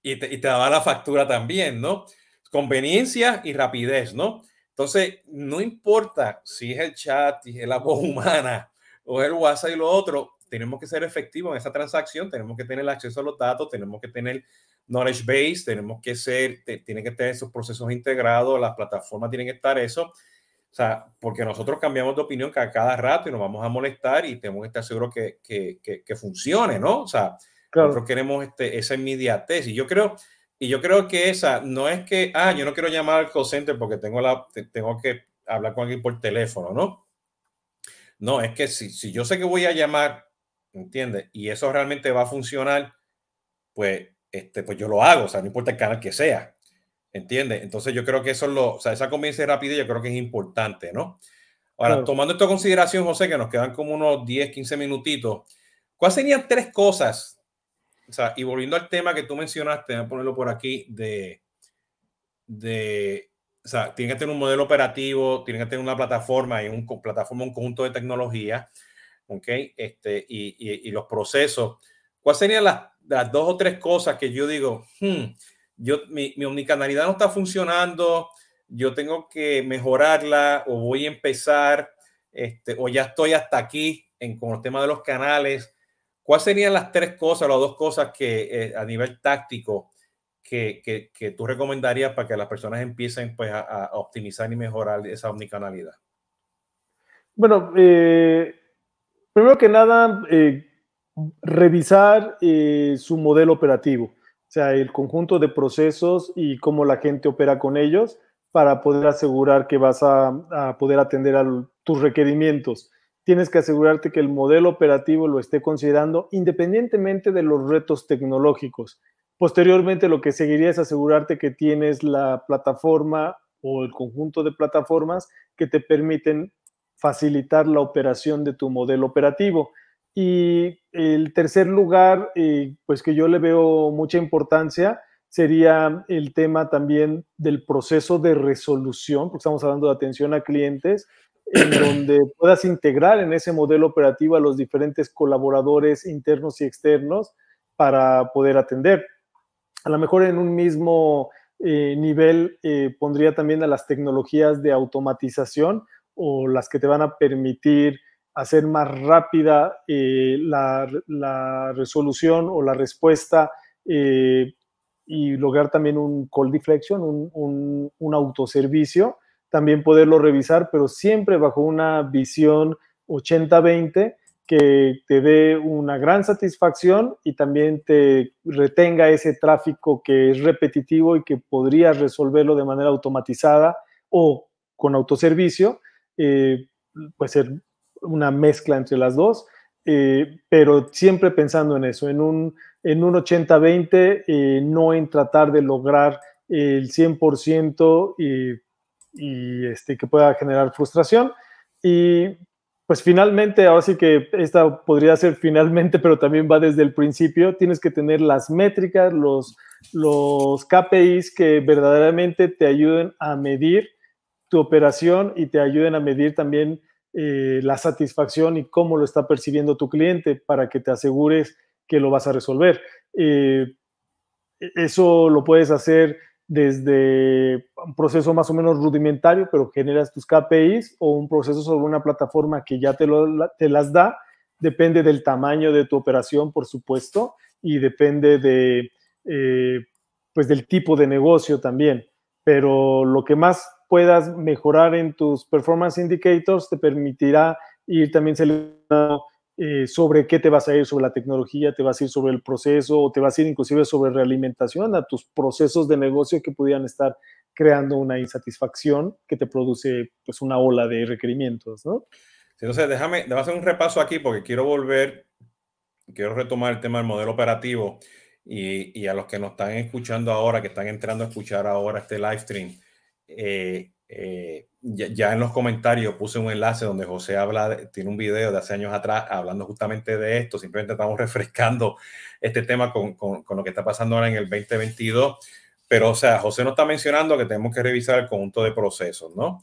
Y te, y te, daba la factura también, ¿no? Conveniencia y rapidez, ¿no? Entonces, no importa si es el chat, si es la voz humana o el WhatsApp y lo otro, tenemos que ser efectivos en esa transacción, tenemos que tener acceso a los datos, tenemos que tener knowledge base, tenemos que ser, tienen que tener esos procesos integrados, las plataformas tienen que estar eso. O sea, porque nosotros cambiamos de opinión cada, cada rato y nos vamos a molestar y tenemos que estar seguros que, que, que, funcione, ¿no? O sea, nosotros queremos este, esa inmediatez. Y yo creo, y yo creo que esa no es que, ah, yo no quiero llamar al call center porque tengo, la, tengo que hablar con alguien por teléfono, ¿no? No, es que si, si yo sé que voy a llamar, ¿entiendes? Y eso realmente va a funcionar, pues este, pues yo lo hago, o sea, no importa el canal que sea, ¿entiendes? Entonces yo creo que eso es lo, o sea, esa conveniencia rápida yo creo que es importante, ¿no? Ahora, tomando esto en consideración, José, que nos quedan como unos 10, 15 minutitos, ¿cuáles serían tres cosas? O sea, y volviendo al tema que tú mencionaste, voy a ponerlo por aquí, de, de, o sea, tiene que tener un modelo operativo, tiene que tener una plataforma y un plataforma, un conjunto de tecnología, ¿ok? Este, y, y, y los procesos. ¿Cuáles serían las las dos o tres cosas que yo digo, hmm, yo, mi, mi omnicanalidad no está funcionando, yo tengo que mejorarla o voy a empezar, este, o ya estoy hasta aquí en, con el tema de los canales. ¿Cuáles serían las tres cosas, las dos cosas que eh, a nivel táctico que, que, que, tú recomendarías para que las personas empiecen pues, a, a optimizar y mejorar esa omnicanalidad? Bueno, eh, primero que nada, eh, revisar eh, su modelo operativo, o sea, el conjunto de procesos y cómo la gente opera con ellos para poder asegurar que vas a, poder atender a tus requerimientos. Tienes que asegurarte que el modelo operativo lo esté considerando independientemente de los retos tecnológicos. Posteriormente, lo que seguiría es asegurarte que tienes la plataforma o el conjunto de plataformas que te permiten facilitar la operación de tu modelo operativo. Y el tercer lugar, eh, pues que yo le veo mucha importancia, sería el tema también del proceso de resolución, porque estamos hablando de atención a clientes, en donde puedas integrar en ese modelo operativo a los diferentes colaboradores internos y externos para poder atender. A lo mejor en un mismo eh, nivel eh, pondría también a las tecnologías de automatización o las que te van a permitir hacer más rápida eh, la, resolución o la respuesta eh, y lograr también un call deflection, un, un, autoservicio, también poderlo revisar, pero siempre bajo una visión 80-20 que te dé una gran satisfacción y también te retenga ese tráfico que es repetitivo y que podrías resolverlo de manera automatizada o con autoservicio, eh, puede ser una mezcla entre las dos, eh, pero siempre pensando en eso, en un, en un 80-20, eh, no en tratar de lograr el 100% y, y este, que pueda generar frustración. Y pues finalmente, ahora sí que esta podría ser finalmente, pero también va desde el principio, tienes que tener las métricas, los, los KPIs que verdaderamente te ayuden a medir tu operación y te ayuden a medir también eh, la satisfacción y cómo lo está percibiendo tu cliente para que te asegures que lo vas a resolver. Eh, e-, eso lo puedes hacer desde un proceso más o menos rudimentario, pero generas tus KPIs o un proceso sobre una plataforma que ya te, te las da. Depende del tamaño de tu operación, por supuesto, y depende de, eh, pues del tipo de negocio también. Pero lo que más puedas mejorar en tus performance indicators, te permitirá ir también seleccionando eh, sobre qué te vas a ir, sobre la tecnología, te vas a ir sobre el proceso o te vas a ir inclusive sobre realimentación a tus procesos de negocio que pudieran estar creando una insatisfacción que te produce pues una ola de requerimientos, ¿no? Entonces, déjame, déjame hacer un repaso aquí porque quiero volver, quiero retomar el tema del modelo operativo y, y a los que nos están escuchando ahora, que están entrando a escuchar ahora este live stream eh, eh, ya, en los comentarios puse un enlace donde José habla, tiene un video de hace años atrás hablando justamente de esto, simplemente estamos refrescando este tema con, con, con, lo que está pasando ahora en el 2022, Pero, o sea, José nos está mencionando que tenemos que revisar el conjunto de procesos, ¿no?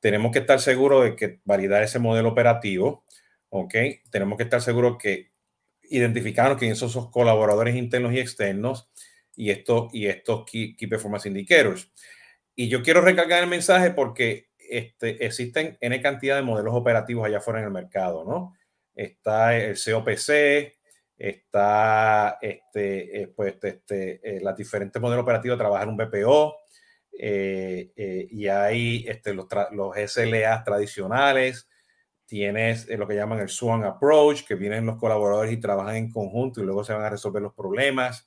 Tenemos que estar seguros de que validar ese modelo operativo, ¿ok? Tenemos que estar seguros que identificar quiénes son esos colaboradores internos y externos y estos, y estos key, Performance Indicators. Y yo quiero recargar el mensaje porque este, existen N cantidad de modelos operativos allá afuera en el mercado, ¿no? Está el COPC, está este, eh, pues, este, eh, las diferentes modelos operativos trabajan un BPO eh, y hay este, los, los SLA tradicionales, tienes lo que llaman el SWAN Approach, que vienen los colaboradores y trabajan en conjunto y luego se van a resolver los problemas.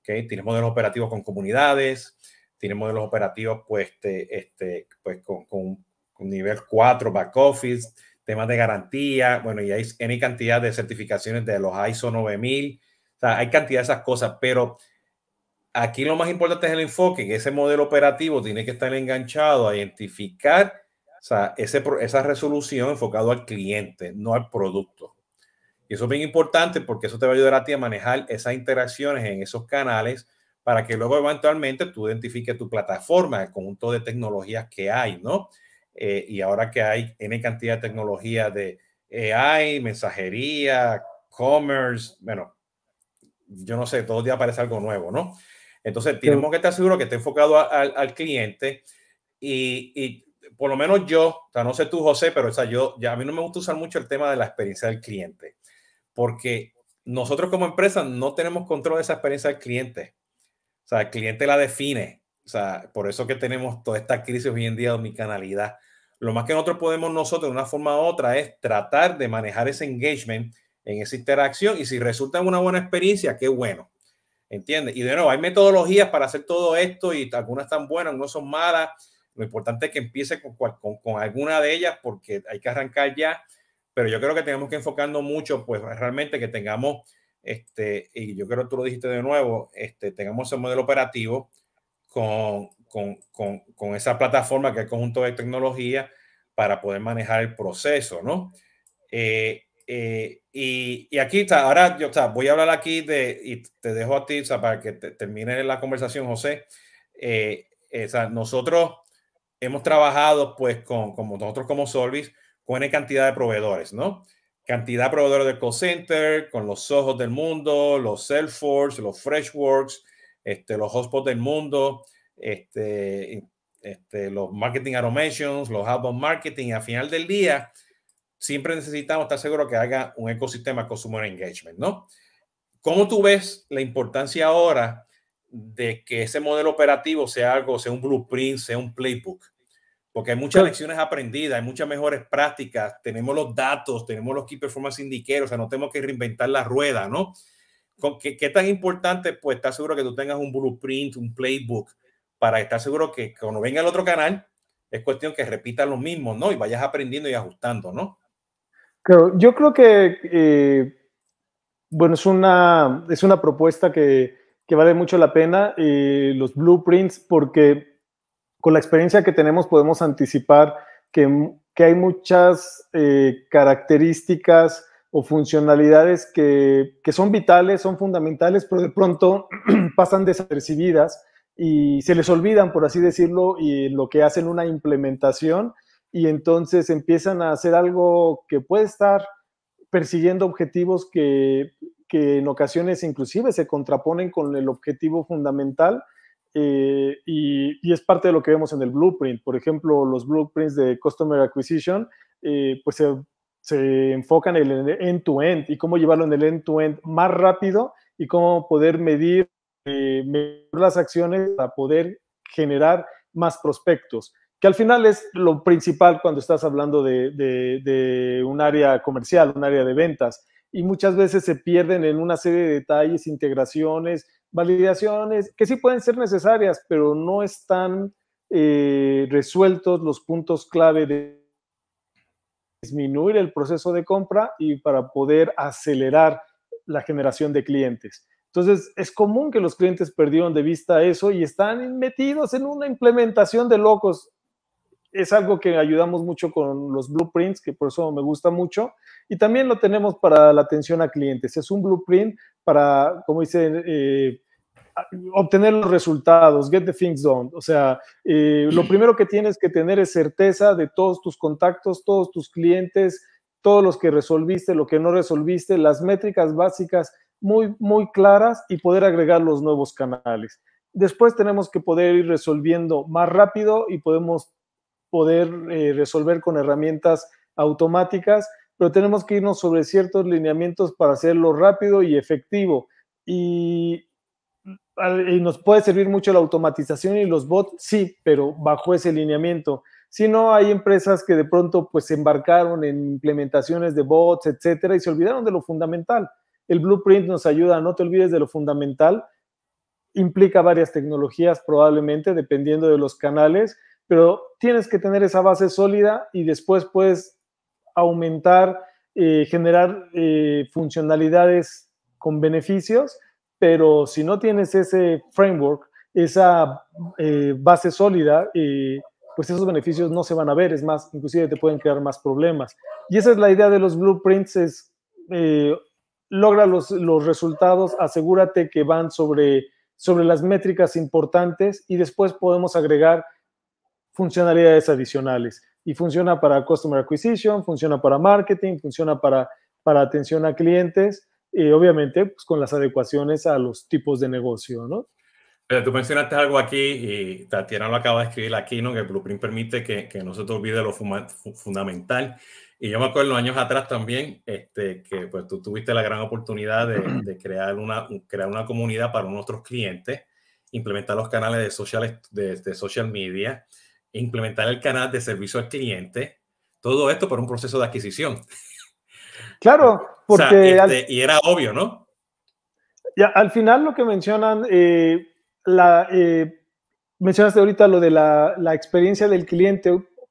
¿okay? Tienes modelos operativos con comunidades, tienes modelos operativos pues, este, este, pues con, con, con nivel 4, back office, temas de garantía, bueno, y hay N cantidad de certificaciones de los ISO 9000, o sea, hay cantidad de esas cosas, pero aquí lo más importante es el enfoque, que ese modelo operativo tiene que estar enganchado a identificar o sea, ese, esa resolución enfocado al cliente, no al producto. Y eso es bien importante porque eso te va a ayudar a ti a manejar esas interacciones en esos canales para que luego eventualmente tú identifiques tu plataforma, el conjunto de tecnologías que hay, ¿no? Eh, y ahora que hay N cantidad de tecnología de AI, mensajería, commerce, bueno, yo no sé, todo el día aparece algo nuevo, ¿no? Entonces, tenemos que estar seguros que esté enfocado al, al cliente y, y, por lo menos yo, o sea, no sé tú, José, pero o sea, yo, ya a mí no me gusta usar mucho el tema de la experiencia del cliente, porque nosotros como empresa no tenemos control de esa experiencia del cliente. Sea, el cliente la define o sea, por eso que tenemos toda esta crisis hoy en día de omnicanalidad. Lo más que nosotros podemos nosotros de una forma u otra es tratar de manejar ese engagement en esa interacción y si resulta una buena experiencia, qué bueno. ¿Entiendes? Y de nuevo, hay metodologías para hacer todo esto y algunas están buenas, no son malas. Lo importante es que empiece con, con, con, alguna de ellas porque hay que arrancar ya. Pero yo creo que tenemos que enfocarnos mucho, pues realmente que tengamos, este, y yo creo que tú lo dijiste de nuevo, este, tengamos ese modelo operativo con, con, con, con, esa plataforma que es el conjunto de tecnología para poder manejar el proceso, ¿no? Eh, eh, y, y, aquí está, ahora yo está, voy a hablar aquí de, y te dejo a ti para que te, termine la conversación, José. Eh, nosotros hemos trabajado pues con, como nosotros como Solvis, con una cantidad de proveedores, ¿no? Cantidad de proveedores de call center, con los ojos del mundo, los Salesforce, los Freshworks, este, los hotspots del mundo, este, este, los marketing automations, los outbound marketing. A final del día, siempre necesitamos estar seguros que haga un ecosistema consumer engagement, ¿no? ¿Cómo tú ves la importancia ahora de que ese modelo operativo sea algo, sea un blueprint, sea un playbook? Porque hay muchas lecciones aprendidas, hay muchas mejores prácticas, tenemos los datos, tenemos los key performance indicators, o sea, no tenemos que reinventar la rueda, ¿no? ¿Qué, ¿Qué tan importante? Pues estar seguro que tú tengas un blueprint, un playbook, para estar seguro que cuando venga el otro canal, es cuestión que repita lo mismo, ¿no? Y vayas aprendiendo y ajustando, ¿no? Claro, yo creo que, eh, bueno, es una, es una propuesta que, que vale mucho la pena, eh, los blueprints, porque con la experiencia que tenemos podemos anticipar que, que hay muchas eh, características o funcionalidades que, que, son vitales, son fundamentales, pero de pronto pasan desapercibidas y se les olvidan, por así decirlo, y lo que hacen una implementación. Y entonces empiezan a hacer algo que puede estar persiguiendo objetivos que, que en ocasiones inclusive se contraponen con el objetivo fundamental eh, y, y, es parte de lo que vemos en el blueprint. Por ejemplo, los blueprints de Customer Acquisition, eh, pues se se enfocan en el end-to-end y cómo llevarlo en el end-to-end más rápido y cómo poder medir, eh, las acciones para poder generar más prospectos, que al final es lo principal cuando estás hablando de, de, de un área comercial, un área de ventas, y muchas veces se pierden en una serie de detalles, integraciones, validaciones, que sí pueden ser necesarias, pero no están eh, resueltos los puntos clave de disminuir el proceso de compra y para poder acelerar la generación de clientes. Entonces, es común que los clientes perdieron de vista eso y están metidos en una implementación de locos. Es algo que ayudamos mucho con los blueprints, que por eso me gusta mucho. Y también lo tenemos para la atención a clientes. Es un blueprint para, como dice, eh, obtener los resultados, get the things done. O sea, eh, lo primero que tienes que tener es certeza de todos tus contactos, todos tus clientes, todos los que resolviste, lo que no resolviste, las métricas básicas muy, muy claras y poder agregar los nuevos canales. Después tenemos que poder ir resolviendo más rápido y podemos poder eh, resolver con herramientas automáticas, pero tenemos que irnos sobre ciertos lineamientos para hacerlo rápido y efectivo. Y, y nos puede servir mucho la automatización y los bots, sí, pero bajo ese lineamiento. Si no, hay empresas que de pronto pues se embarcaron en implementaciones de bots, etcétera, y se olvidaron de lo fundamental. El blueprint nos ayuda, no te olvides de lo fundamental. Implica varias tecnologías probablemente, dependiendo de los canales, pero tienes que tener esa base sólida y después puedes aumentar, eh, generar eh, funcionalidades con beneficios, pero si no tienes ese framework, esa eh, base sólida, pues esos beneficios no se van a ver, es más, inclusive te pueden crear más problemas. Y esa es la idea de los blueprints, es eh, logra los, los, resultados, asegúrate que van sobre, sobre las métricas importantes y después podemos agregar funcionalidades adicionales. Y funciona para Customer Acquisition, funciona para marketing, funciona para, para atención a clientes, y obviamente pues, con las adecuaciones a los tipos de negocio, ¿no? tú mencionaste algo aquí y Tatiana lo acaba de escribir aquí, ¿no? Que el Blueprint permite que, que no se te olvide lo fundamental. Y yo me acuerdo años atrás también este, que pues, tú tuviste la gran oportunidad de, de, crear, una, crear una comunidad para nuestros clientes, implementar los canales de social, de, de social media, implementar el canal de servicio al cliente, todo esto por un proceso de adquisición. Claro, porque... Este, y era obvio, ¿no? Ya, al final lo que mencionan, eh, la, eh, mencionaste ahorita lo de la, la, experiencia del cliente,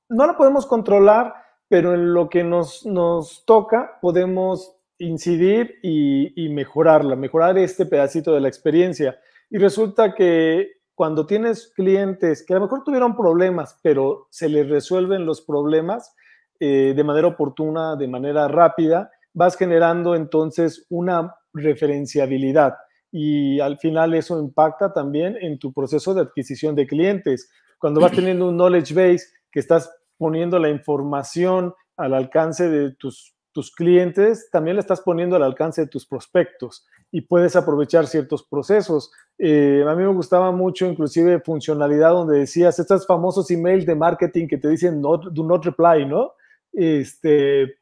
no la podemos controlar, pero en lo que nos, nos toca podemos incidir y, y, mejorarla, mejorar este pedacito de la experiencia. Y resulta que cuando tienes clientes que a lo mejor tuvieron problemas, pero se les resuelven los problemas eh, de manera oportuna, de manera rápida, vas generando entonces una referenciabilidad. Y al final eso impacta también en tu proceso de adquisición de clientes. Cuando vas teniendo un knowledge base que estás poniendo la información al alcance de tus, tus clientes, también la estás poniendo al alcance de tus prospectos y puedes aprovechar ciertos procesos. Eh, a mí me gustaba mucho inclusive funcionalidad donde decías estos famosos emails de marketing que te dicen no, do not reply, ¿no? Este,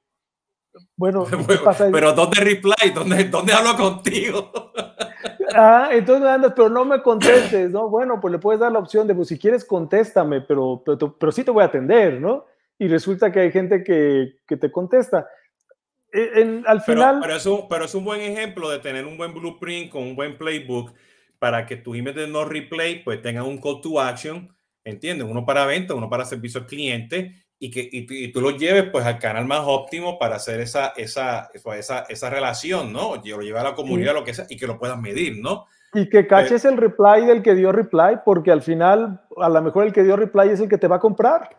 bueno, pero ¿dónde reply? ¿Dónde, ¿Dónde hablo contigo? Ah, entonces andas, pero no me contestes, ¿no? Bueno, pues le puedes dar la opción de, pues si quieres, contéstame, pero, pero, pero sí te voy a atender, ¿no? Y resulta que hay gente que, que te contesta. E, al final... Pero, es un, pero es un buen ejemplo de tener un buen blueprint con un buen playbook para que tu email de no replay pues tenga un call to action, ¿entiendes? Uno para venta, uno para servicio al cliente y que y, tú lo lleves pues al canal más óptimo para hacer esa, esa, esa, esa relación, ¿no? O lo llevar a la comunidad, lo que sea, y que lo puedas medir, ¿no? Y que caches el reply del que dio reply, porque al final, a lo mejor el que dio reply es el que te va a comprar.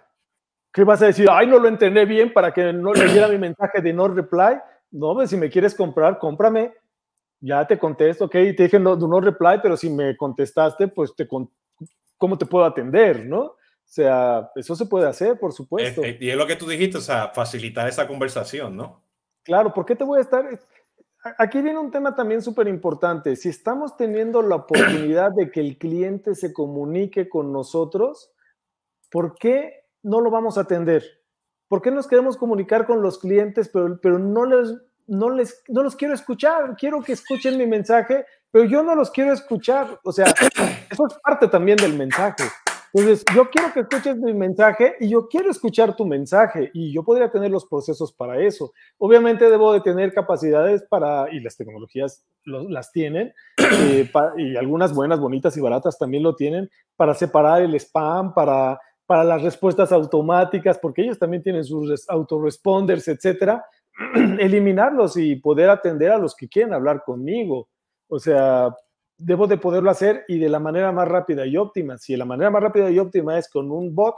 ¿Qué vas a decir? Ay, no lo entendí bien para que no le diera mi mensaje de no reply. No, pues si me quieres comprar, cómprame. Ya te contesto, ok, te dije no, no reply, pero si me contestaste, pues te, ¿cómo te puedo atender, no? O sea, eso se puede hacer, por supuesto. y es lo que tú dijiste, o sea, facilitar esa conversación, ¿no? Claro, ¿por qué te voy a estar? Aquí viene un tema también súper importante. Si estamos teniendo la oportunidad de que el cliente se comunique con nosotros, ¿por qué no lo vamos a atender? ¿Por qué nos queremos comunicar con los clientes, pero, pero no, les, no, les, no los quiero escuchar? Quiero que escuchen mi mensaje, pero yo no los quiero escuchar. O sea, eso es parte también del mensaje. Entonces, yo quiero que escuches mi mensaje y yo quiero escuchar tu mensaje y yo podría tener los procesos para eso. Obviamente debo de tener capacidades para, y las tecnologías las tienen, eh, y algunas buenas, bonitas y baratas también lo tienen, para separar el spam, para, para las respuestas automáticas, porque ellos también tienen sus autoresponders, etcétera, eliminarlos y poder atender a los que quieren hablar conmigo. O sea, debo de poderlo hacer y de la manera más rápida y óptima. Si la manera más rápida y óptima es con un bot,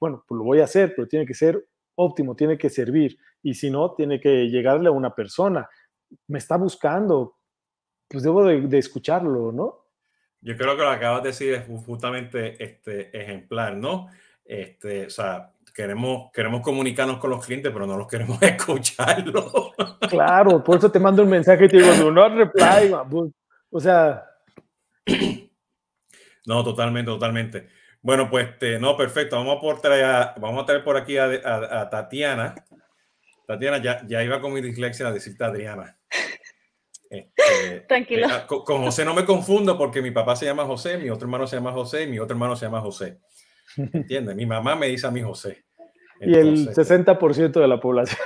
bueno, pues lo voy a hacer, pero tiene que ser óptimo, tiene que servir. Y si no, tiene que llegarle a una persona. Me está buscando, pues debo de, escucharlo, ¿no? Yo creo que lo que acabas de decir es justamente este ejemplar, ¿no? Este, o sea, queremos, queremos comunicarnos con los clientes, pero no los queremos escucharlo. Claro, por eso te mando un mensaje y te digo, no reply, o sea. No, totalmente, totalmente. Bueno, pues, este, no, perfecto. Vamos a, por traer, vamos a traer por aquí a, Tatiana. Tatiana, ya, ya iba con mi dislexia a decirte Adriana. Este, Tranquilo. Eh, con, José no me confundo porque mi papá se llama José, mi otro hermano se llama José y mi otro hermano se llama José. ¿Entiendes? Mi mamá me dice a mí José. y el 60% de la población.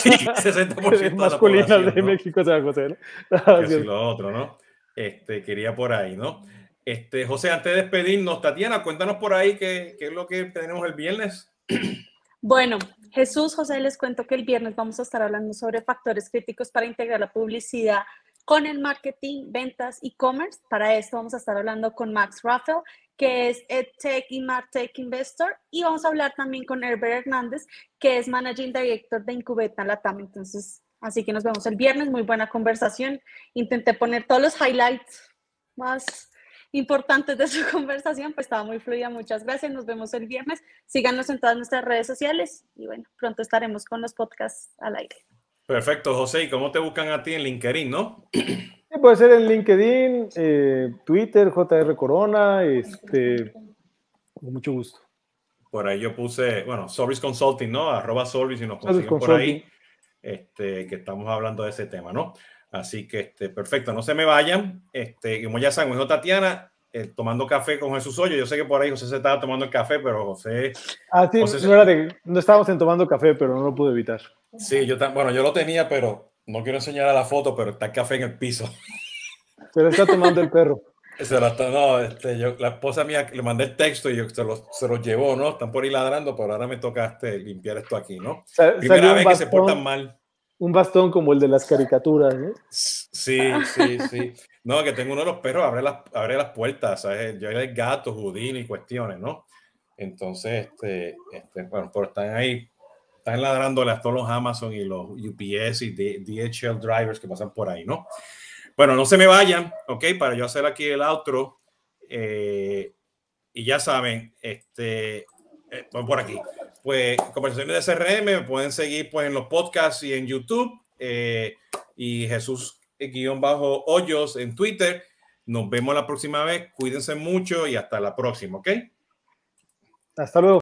Sí, 60% masculina de, de México se llama José. ¿no? lo otro, ¿no? Este, quería por ahí, ¿no? Este, José, antes de despedirnos, Tatiana, cuéntanos por ahí qué, qué es lo que tenemos el viernes. Bueno, Jesús, José, les cuento que el viernes vamos a estar hablando sobre factores críticos para integrar la publicidad con el marketing, ventas, e-commerce. Para esto vamos a estar hablando con Max Raffel, que es EdTech y MarTech Investor, y vamos a hablar también con Herbert Hernández, que es Managing Director de Incubeta Latam. Entonces, así que nos vemos el viernes, muy buena conversación. Intenté poner todos los highlights más importantes de su conversación, pues estaba muy fluida. Muchas gracias, nos vemos el viernes. Síganos en todas nuestras redes sociales y bueno, pronto estaremos con los podcasts al aire. Perfecto, José. ¿Y cómo te buscan a ti en LinkedIn, no? puede ser en LinkedIn, eh, Twitter, JR Corona, este, con mucho gusto. Por ahí yo puse, bueno, Solvis Consulting, ¿no? Arroba Solvis y nos consiguen por ahí, este, que estamos hablando de ese tema, ¿no? Así que, este, perfecto, no se me vayan. Este, como ya saben, yo Tatiana, eh, tomando café con Jesús Hoyo. Yo sé que por ahí José se estaba tomando el café, pero José... Ah, sí, no, estábamos en tomando café, pero no lo pude evitar. Sí, yo, bueno, yo lo tenía, pero no quiero enseñar a la foto, pero está el café en el piso. Se lo está tomando el perro. Se lo está, no, este, yo, la esposa mía le mandé el texto y yo, se, lo, se lo llevó, ¿no? Están por ahí ladrando, pero ahora me toca este, limpiar esto aquí, ¿no? Primera vez que se portan mal. Un bastón como el de las caricaturas, ¿no? Sí, sí, sí. No, que tengo uno de los perros, abre las, abre las puertas, ¿sabes? Yo el gato, judín y cuestiones, ¿no? Entonces, este, este, bueno, pero están ahí están ladrándole a todos los Amazon y los UPS y DHL drivers que pasan por ahí, ¿no? Bueno, no se me vayan, ¿ok? Para yo hacer aquí el outro. Eh, y ya saben, este, eh, por aquí. Pues conversaciones de CRM me pueden seguir pues en los podcasts y en YouTube. Eh, y Jesús guion bajo hoyos en Twitter. Nos vemos la próxima vez. Cuídense mucho y hasta la próxima, ¿ok? Hasta luego.